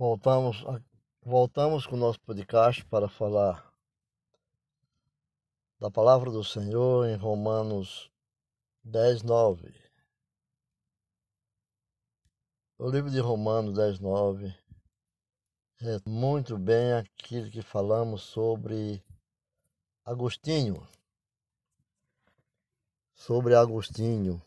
Voltamos, a, voltamos com o nosso podcast para falar da palavra do Senhor em Romanos 10, 9. O livro de Romanos 10, 9 é muito bem aquilo que falamos sobre Agostinho. Sobre Agostinho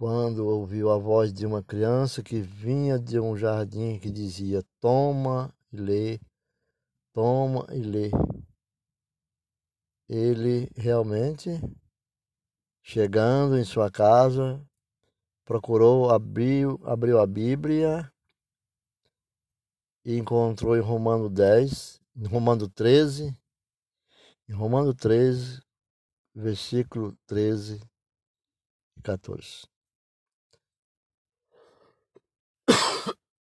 quando ouviu a voz de uma criança que vinha de um jardim que dizia: Toma e lê, toma e lê. Ele realmente, chegando em sua casa, procurou, abriu, abriu a Bíblia e encontrou em Romano 10, em Romano 13, em Romano 13, versículo 13 e 14.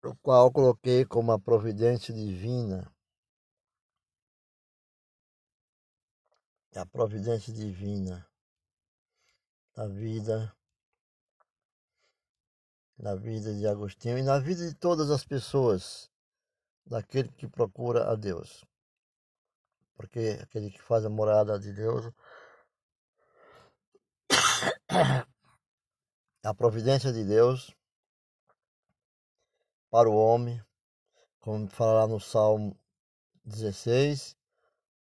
O qual coloquei como a providência divina. A providência divina na vida, na vida de Agostinho e na vida de todas as pessoas, daquele que procura a Deus. Porque aquele que faz a morada de Deus, a providência de Deus para o homem, como fala lá no Salmo 16.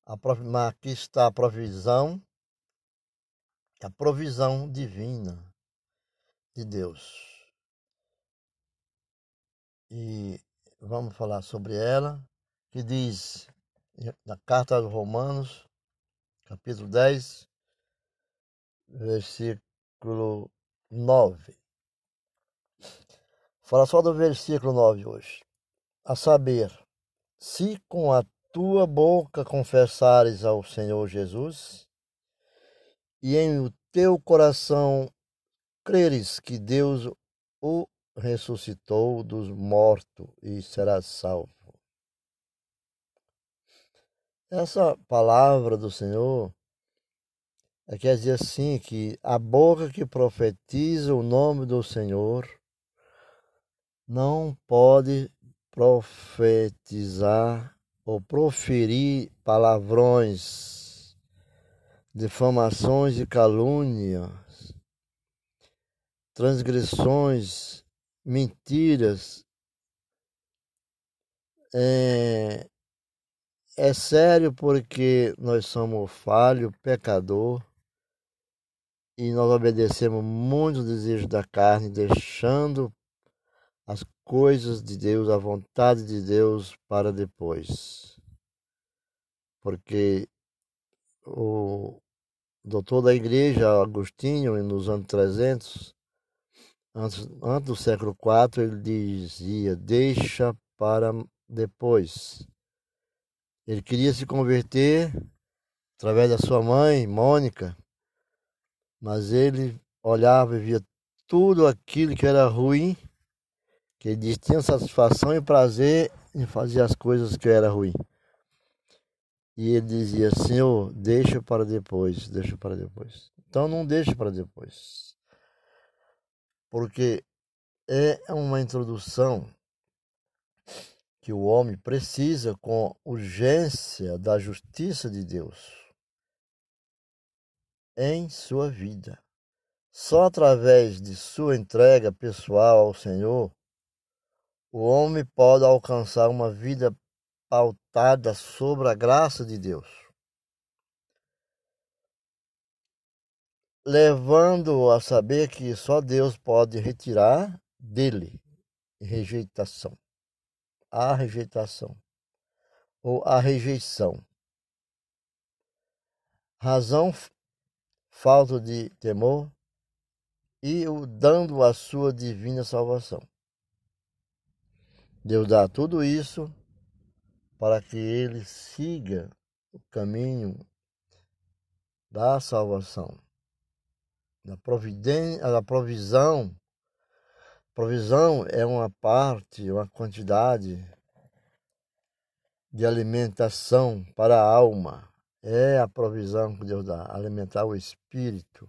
A, aqui está a provisão, a provisão divina de Deus. E vamos falar sobre ela, que diz na carta aos Romanos, capítulo 10, versículo 9. Fala só do versículo 9 hoje. A saber, se com a tua boca confessares ao Senhor Jesus e em o teu coração creres que Deus o ressuscitou dos mortos e serás salvo. Essa palavra do Senhor é quer dizer assim que a boca que profetiza o nome do Senhor não pode profetizar ou proferir palavrões, difamações e calúnias, transgressões, mentiras. É, é sério porque nós somos falho, pecador, e nós obedecemos muito o desejo da carne, deixando as coisas de Deus, a vontade de Deus para depois. Porque o doutor da igreja, Agostinho, nos anos 300, antes, antes do século IV, ele dizia: deixa para depois. Ele queria se converter através da sua mãe, Mônica, mas ele olhava e via tudo aquilo que era ruim que ele tinha satisfação e prazer em fazer as coisas que era ruim. E ele dizia, Senhor, deixa para depois, deixa para depois. Então não deixe para depois. Porque é uma introdução que o homem precisa com urgência da justiça de Deus em sua vida. Só através de sua entrega pessoal ao Senhor o homem pode alcançar uma vida pautada sobre a graça de Deus, levando-o a saber que só Deus pode retirar dele rejeitação, a rejeitação ou a rejeição. Razão, falta de temor e o dando a sua divina salvação. Deus dá tudo isso para que ele siga o caminho da salvação, da da provisão. Provisão é uma parte, uma quantidade de alimentação para a alma. É a provisão que Deus dá, alimentar o espírito.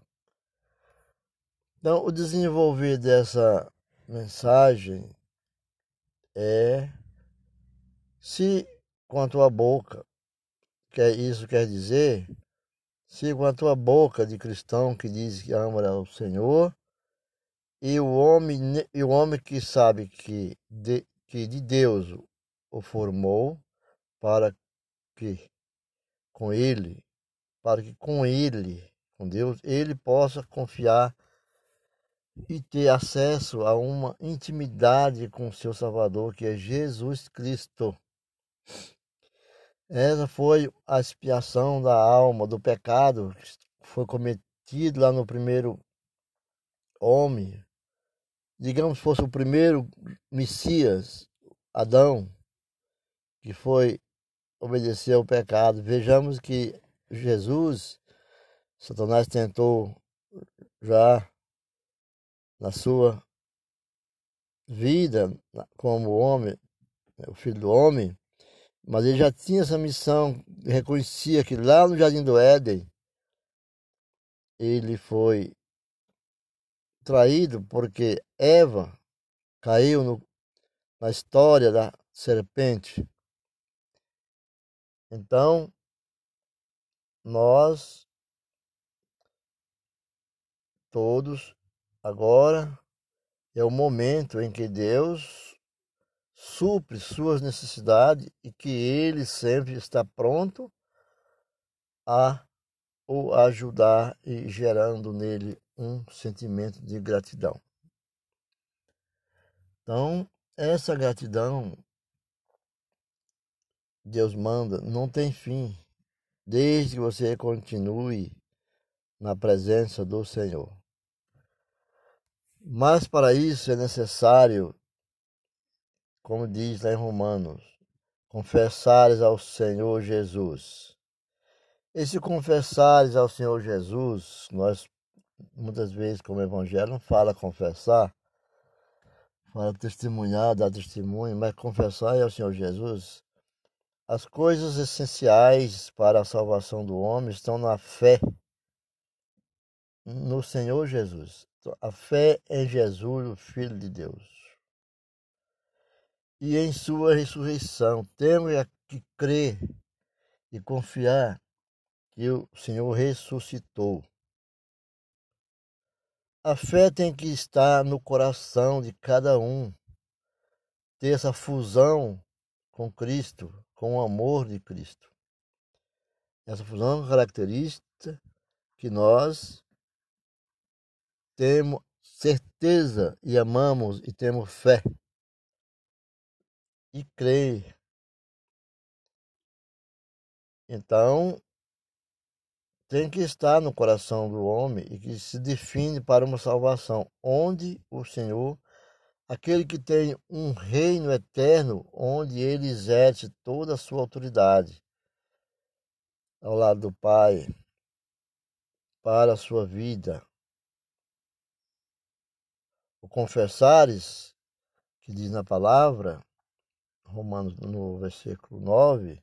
Então, o desenvolver dessa mensagem é se com a tua boca, que isso quer dizer, se com a tua boca de cristão que diz que ama ao Senhor, e o homem, e o homem que sabe que de, que de Deus o formou para que com ele, para que com ele, com Deus, ele possa confiar e ter acesso a uma intimidade com o seu Salvador, que é Jesus Cristo. Essa foi a expiação da alma, do pecado que foi cometido lá no primeiro homem. Digamos fosse o primeiro Messias, Adão, que foi obedecer ao pecado. Vejamos que Jesus, Satanás tentou já na sua vida como homem, né, o filho do homem, mas ele já tinha essa missão, reconhecia que lá no Jardim do Éden ele foi traído porque Eva caiu no, na história da serpente. Então, nós todos agora é o momento em que Deus supre suas necessidades e que ele sempre está pronto a o ajudar e gerando nele um sentimento de gratidão. Então, essa gratidão Deus manda não tem fim, desde que você continue na presença do Senhor. Mas para isso é necessário como diz lá em Romanos, confessares ao Senhor Jesus. Esse confessares ao Senhor Jesus, nós muitas vezes, como Evangelho, não fala confessar, fala testemunhar, dar testemunho, mas confessar ao Senhor Jesus. As coisas essenciais para a salvação do homem estão na fé no Senhor Jesus. A fé em Jesus, o Filho de Deus e em sua ressurreição. Temos que crer e confiar que o Senhor ressuscitou. A fé tem que estar no coração de cada um, ter essa fusão com Cristo, com o amor de Cristo. Essa fusão característica que nós temos certeza e amamos e temos fé e crer. Então, tem que estar no coração do homem e que se define para uma salvação, onde o Senhor, aquele que tem um reino eterno, onde ele exerce toda a sua autoridade ao lado do Pai para a sua vida. O confessares, que diz na palavra, Romanos no versículo 9,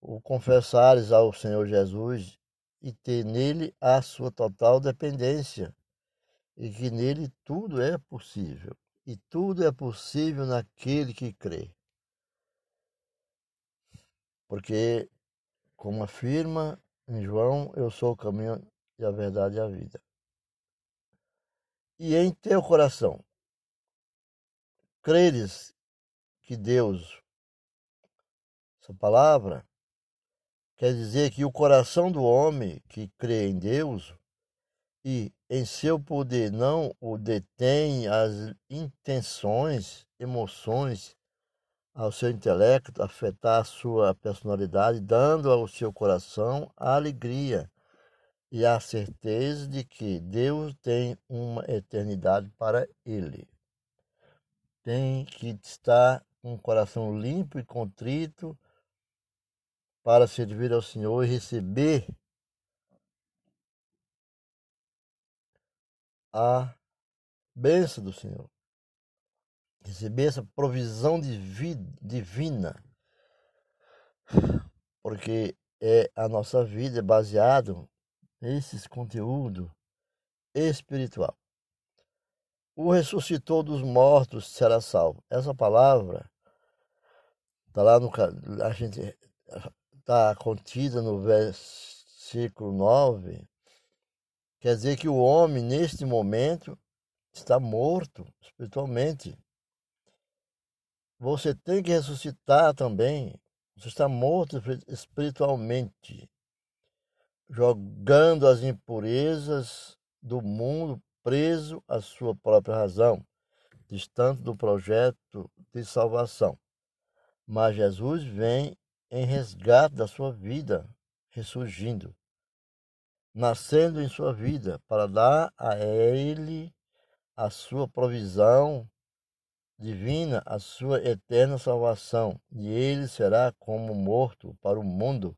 o confessares ao Senhor Jesus e ter nele a sua total dependência, e que nele tudo é possível, e tudo é possível naquele que crê. Porque, como afirma em João, eu sou o caminho e a verdade e a vida. E em teu coração, creres que Deus, essa palavra, quer dizer que o coração do homem que crê em Deus e em seu poder não o detém as intenções, emoções ao seu intelecto, afetar a sua personalidade, dando ao seu coração a alegria e a certeza de que Deus tem uma eternidade para ele. Tem que estar com um coração limpo e contrito para servir ao Senhor e receber a bênção do Senhor. Receber essa provisão divina. Porque é a nossa vida é baseado nesses conteúdo espiritual. o ressuscitou dos mortos será salvo. Essa palavra está lá no a gente está contida no versículo 9. Quer dizer que o homem neste momento está morto espiritualmente. Você tem que ressuscitar também. Você está morto espiritualmente, jogando as impurezas do mundo preso à sua própria razão, distante do projeto de salvação. Mas Jesus vem em resgate da sua vida, ressurgindo, nascendo em sua vida, para dar a ele a sua provisão divina, a sua eterna salvação, e ele será como morto para o mundo,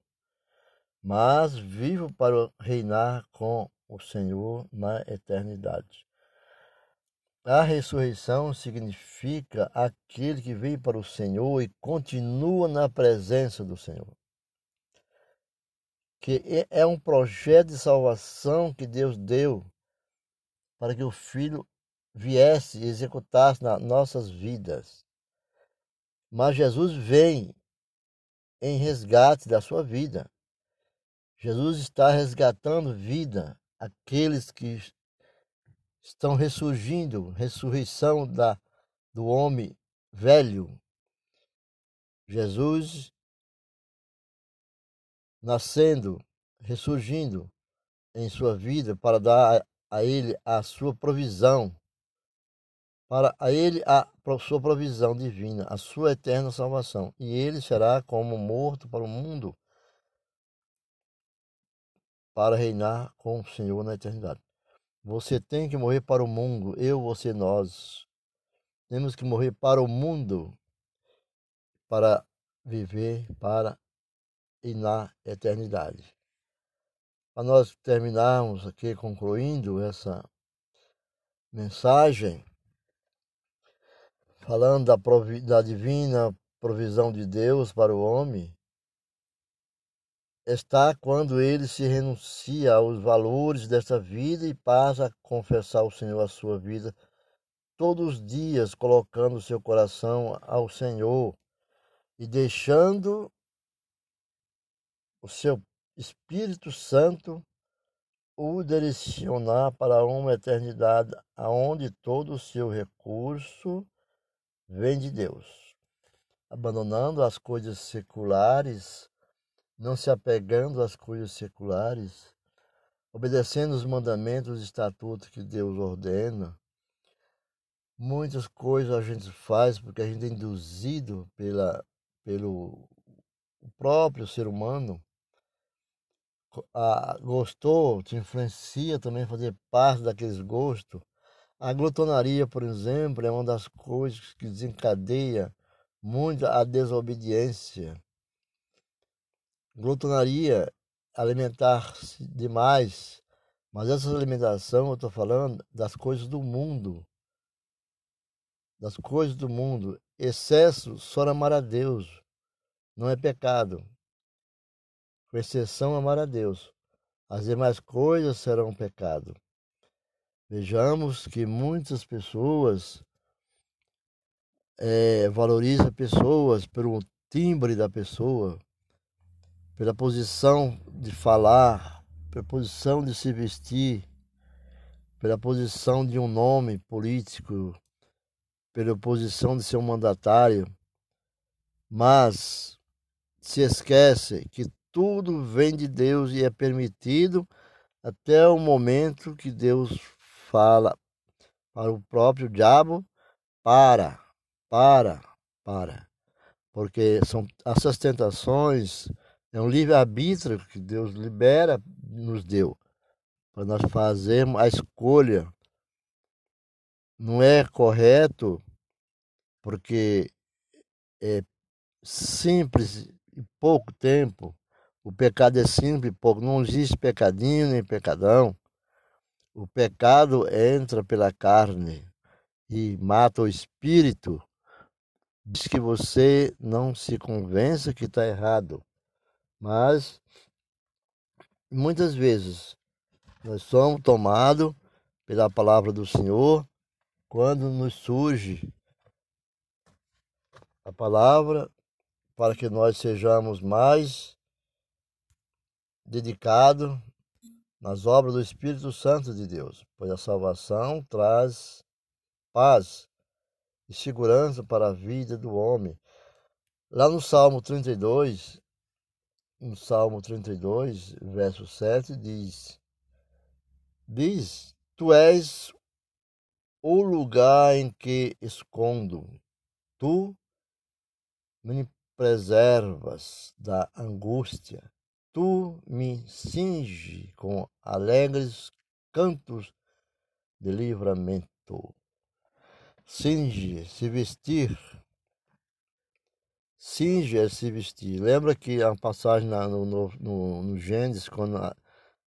mas vivo para reinar com o Senhor na eternidade. A ressurreição significa aquele que veio para o Senhor e continua na presença do Senhor. Que é um projeto de salvação que Deus deu para que o Filho viesse e executasse nas nossas vidas. Mas Jesus vem em resgate da sua vida. Jesus está resgatando vida aqueles que estão ressurgindo, ressurreição da, do homem velho. Jesus nascendo, ressurgindo em sua vida para dar a, ele a sua provisão, para a ele a sua provisão divina, a sua eterna salvação. E ele será como morto para o mundo para reinar com o Senhor na eternidade. Você tem que morrer para o mundo, eu, você, nós. Temos que morrer para o mundo para viver para e na eternidade. Para nós terminarmos aqui concluindo essa mensagem, falando da, da divina provisão de Deus para o homem, está quando ele se renuncia aos valores desta vida e passa a confessar ao Senhor a sua vida todos os dias, colocando seu coração ao Senhor e deixando o seu Espírito Santo o direcionar para uma eternidade aonde todo o seu recurso vem de Deus. Abandonando as coisas seculares, não se apegando às coisas seculares, obedecendo os mandamentos e estatutos que Deus ordena. Muitas coisas a gente faz porque a gente é induzido pela, pelo próprio ser humano. A, gostou, te influencia também fazer parte daqueles gostos. A glutonaria, por exemplo, é uma das coisas que desencadeia muito a desobediência glutonaria, alimentar-se demais, mas essa alimentação eu estou falando das coisas do mundo. Das coisas do mundo. Excesso só amar a Deus. Não é pecado. Com exceção amar a Deus. As demais coisas serão pecado. Vejamos que muitas pessoas é, valorizam pessoas pelo timbre da pessoa, pela posição de falar, pela posição de se vestir, pela posição de um nome político, pela posição de ser um mandatário, mas se esquece que tudo vem de Deus e é permitido até o momento que Deus fala para o próprio diabo: para, para, para. Porque são essas tentações é um livre-arbítrio que Deus libera, nos deu, para nós fazermos a escolha. Não é correto, porque é simples e pouco tempo. O pecado é simples e pouco. Não existe pecadinho nem pecadão. O pecado entra pela carne e mata o espírito. Diz que você não se convença que está errado. Mas muitas vezes nós somos tomados pela palavra do Senhor quando nos surge a palavra para que nós sejamos mais dedicados nas obras do Espírito Santo de Deus, pois a salvação traz paz e segurança para a vida do homem. Lá no Salmo 32, no Salmo 32, verso 7, diz: Diz: Tu és o lugar em que escondo, tu me preservas da angústia, tu me cinge com alegres cantos de livramento. Cinge, se vestir. Cinge é se vestir. Lembra que a passagem no, no, no, no Gênesis, quando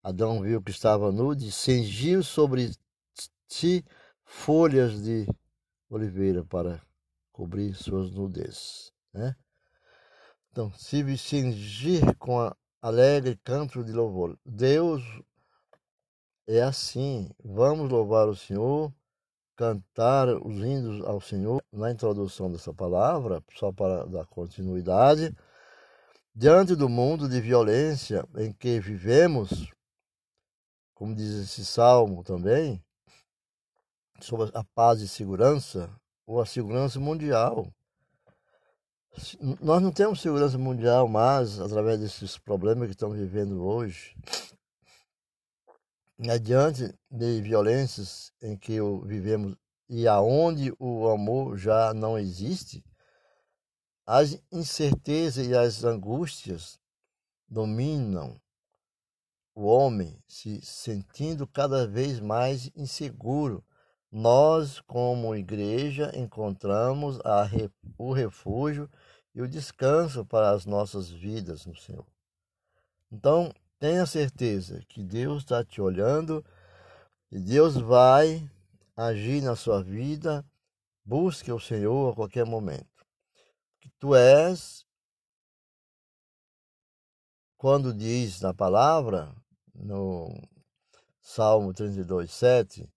Adão viu que estava nu, cingiu sobre si folhas de oliveira para cobrir suas nudez. Né? Então, se cingir com a alegre canto de louvor. Deus é assim. Vamos louvar o Senhor cantar os hinos ao Senhor na introdução dessa palavra, só para dar continuidade, diante do mundo de violência em que vivemos, como diz esse salmo também, sobre a paz e segurança, ou a segurança mundial. Nós não temos segurança mundial mais através desses problemas que estamos vivendo hoje adiante de violências em que vivemos e aonde o amor já não existe, as incertezas e as angústias dominam o homem, se sentindo cada vez mais inseguro. Nós, como igreja, encontramos a, o refúgio e o descanso para as nossas vidas no Senhor. Então, Tenha certeza que Deus está te olhando e Deus vai agir na sua vida. Busque o Senhor a qualquer momento. Que tu és, quando diz na palavra, no Salmo 32, 7,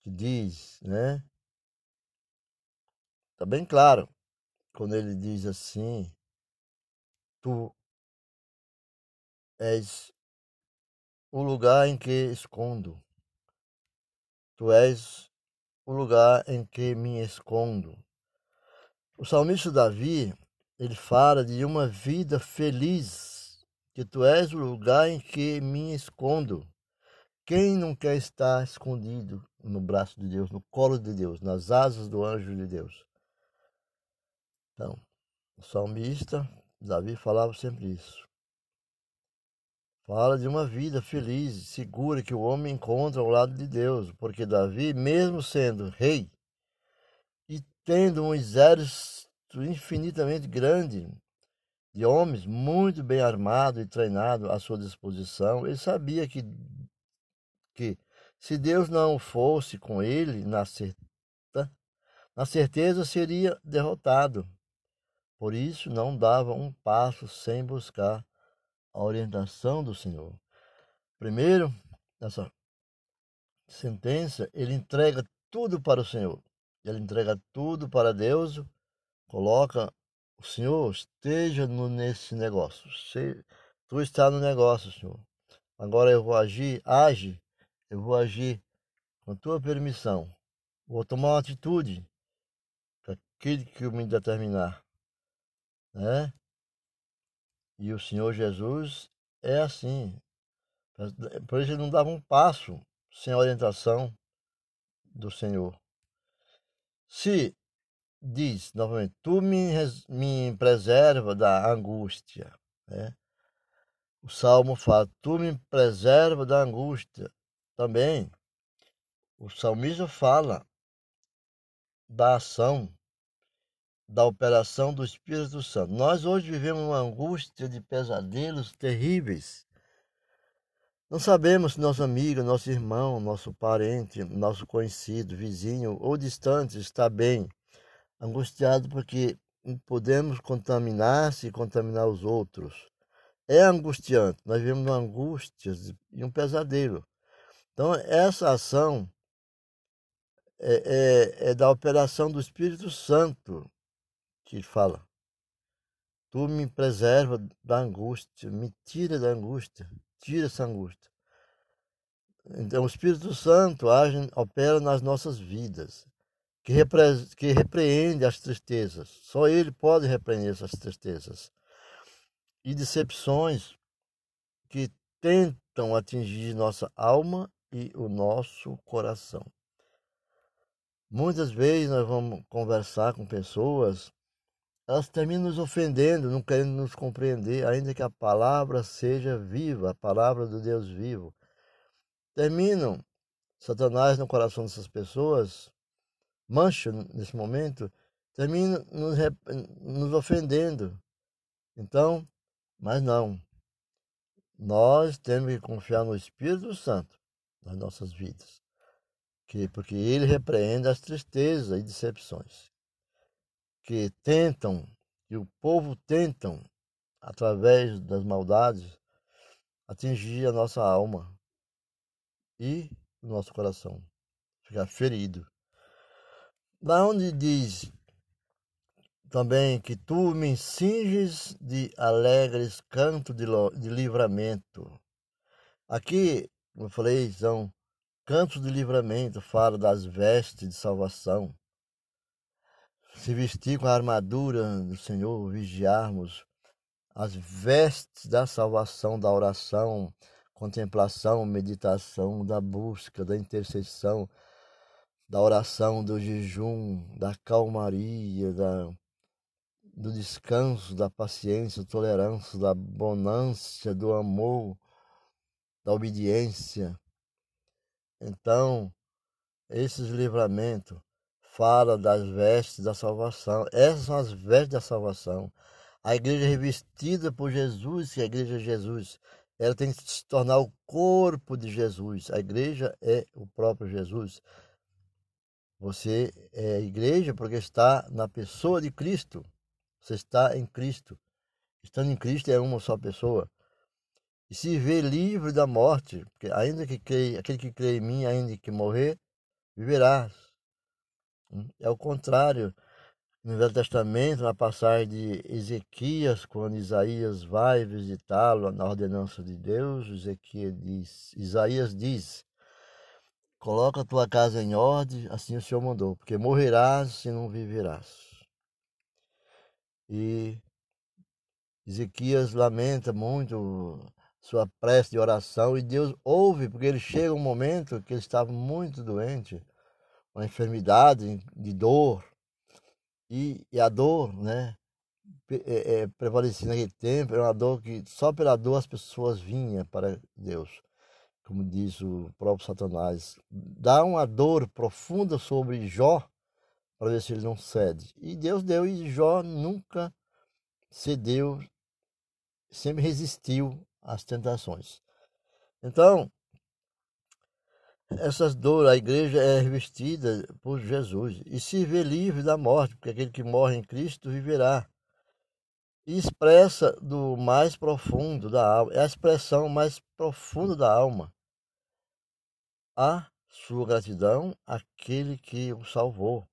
que diz, né? Está bem claro, quando ele diz assim: Tu és o lugar em que escondo. Tu és o lugar em que me escondo. O salmista Davi, ele fala de uma vida feliz, que tu és o lugar em que me escondo. Quem não quer estar escondido no braço de Deus, no colo de Deus, nas asas do anjo de Deus? Então, o salmista Davi falava sempre isso. Fala de uma vida feliz, segura que o homem encontra ao lado de Deus, porque Davi, mesmo sendo rei e tendo um exército infinitamente grande de homens muito bem armados e treinados à sua disposição, ele sabia que, que se Deus não fosse com ele, na, certa, na certeza seria derrotado. Por isso, não dava um passo sem buscar a orientação do Senhor. Primeiro, nessa sentença, ele entrega tudo para o Senhor. Ele entrega tudo para Deus, coloca o Senhor esteja no, nesse negócio. Se, tu está no negócio, Senhor. Agora eu vou agir, age, eu vou agir com tua permissão. Vou tomar uma atitude com aquilo que eu me determinar. Né? E o Senhor Jesus é assim. Por isso ele não dava um passo sem a orientação do Senhor. Se diz novamente, tu me, me preserva da angústia. Né? O Salmo fala, tu me preserva da angústia. Também, o salmista fala da ação da operação do Espírito Santo. Nós hoje vivemos uma angústia de pesadelos terríveis. Não sabemos se nosso amigo, nosso irmão, nosso parente, nosso conhecido, vizinho ou distante está bem, angustiado porque podemos contaminar-se e contaminar os outros. É angustiante, nós vivemos uma angústia e um pesadelo. Então, essa ação é, é, é da operação do Espírito Santo que fala. Tu me preserva da angústia, me tira da angústia, tira essa angústia. Então, o Espírito Santo age, opera nas nossas vidas, que, repre, que repreende as tristezas. Só Ele pode repreender essas tristezas e decepções que tentam atingir nossa alma e o nosso coração. Muitas vezes nós vamos conversar com pessoas, elas terminam nos ofendendo, não querendo nos compreender, ainda que a palavra seja viva, a palavra do Deus vivo. Terminam Satanás no coração dessas pessoas, mancha nesse momento, termina nos, nos ofendendo. Então, mas não. Nós temos que confiar no Espírito Santo nas nossas vidas. Que, porque ele repreende as tristezas e decepções que tentam, que o povo tentam, através das maldades, atingir a nossa alma e o nosso coração, ficar ferido. Da onde diz também que tu me cinges de alegres cantos de, de livramento. Aqui, como eu falei, são cantos de livramento, fala das vestes de salvação. Se vestir com a armadura do Senhor, vigiarmos as vestes da salvação, da oração, contemplação, meditação, da busca, da intercessão, da oração, do jejum, da calmaria, da do descanso, da paciência, da tolerância, da bonância, do amor, da obediência. Então, esses livramentos fala das vestes da salvação. Essas são as vestes da salvação. A igreja revestida por Jesus, que é a igreja de Jesus, ela tem que se tornar o corpo de Jesus. A igreja é o próprio Jesus. Você é igreja porque está na pessoa de Cristo. Você está em Cristo. Estando em Cristo é uma só pessoa. E se vê livre da morte, porque ainda que crê, aquele que crê em mim, ainda que morrer, viverá. É o contrário. No Velho Testamento, na passagem de Ezequias, quando Isaías vai visitá-lo na ordenança de Deus, Ezequias diz, Isaías diz: Coloca tua casa em ordem, assim o Senhor mandou, porque morrerás se não viverás. E Ezequias lamenta muito sua prece de oração e Deus ouve, porque ele chega um momento que ele estava muito doente, uma enfermidade de dor, e, e a dor, né, é, é, prevalecia naquele tempo, era uma dor que só pela dor as pessoas vinham para Deus, como diz o próprio Satanás. Dá uma dor profunda sobre Jó, para ver se ele não cede. E Deus deu e Jó nunca cedeu, sempre resistiu às tentações. Então, essas dores, a igreja é revestida por Jesus e se vê livre da morte, porque aquele que morre em Cristo viverá. E expressa do mais profundo da alma, é a expressão mais profunda da alma. A sua gratidão àquele que o salvou.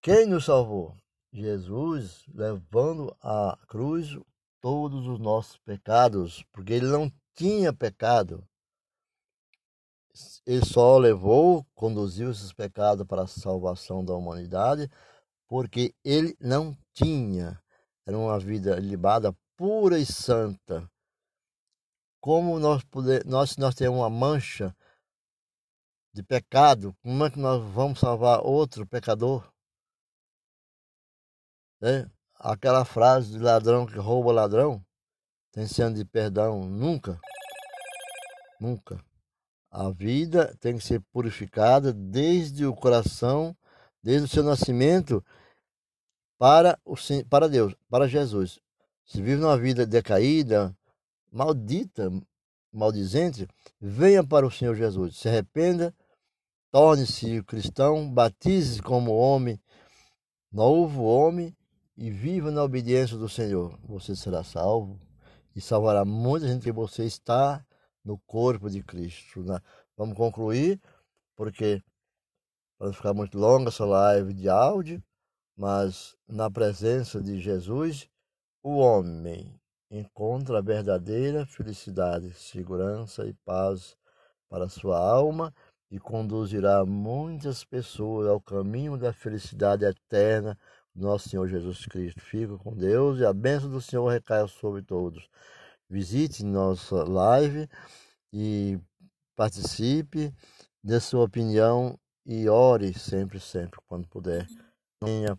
Quem nos salvou? Jesus levando à cruz todos os nossos pecados, porque ele não tinha pecado. Ele só levou, conduziu esses pecados para a salvação da humanidade, porque ele não tinha. Era uma vida libada pura e santa. Como nós, poder, nós, nós temos uma mancha de pecado, como é que nós vamos salvar outro pecador? Né? Aquela frase de ladrão que rouba ladrão, tem sendo de perdão nunca. Nunca. A vida tem que ser purificada desde o coração, desde o seu nascimento, para, o, para Deus, para Jesus. Se vive numa vida decaída, maldita, maldizente, venha para o Senhor Jesus. Se arrependa, torne-se cristão, batize como homem, novo homem, e viva na obediência do Senhor, você será salvo e salvará muita gente que você está no corpo de Cristo. Né? Vamos concluir, porque para não ficar muito longa essa live de áudio, mas na presença de Jesus, o homem encontra a verdadeira felicidade, segurança e paz para sua alma e conduzirá muitas pessoas ao caminho da felicidade eterna nosso Senhor Jesus Cristo. Fica com Deus e a bênção do Senhor recaia sobre todos. Visite nossa live e participe, dê sua opinião e ore sempre, sempre, quando puder. Tenha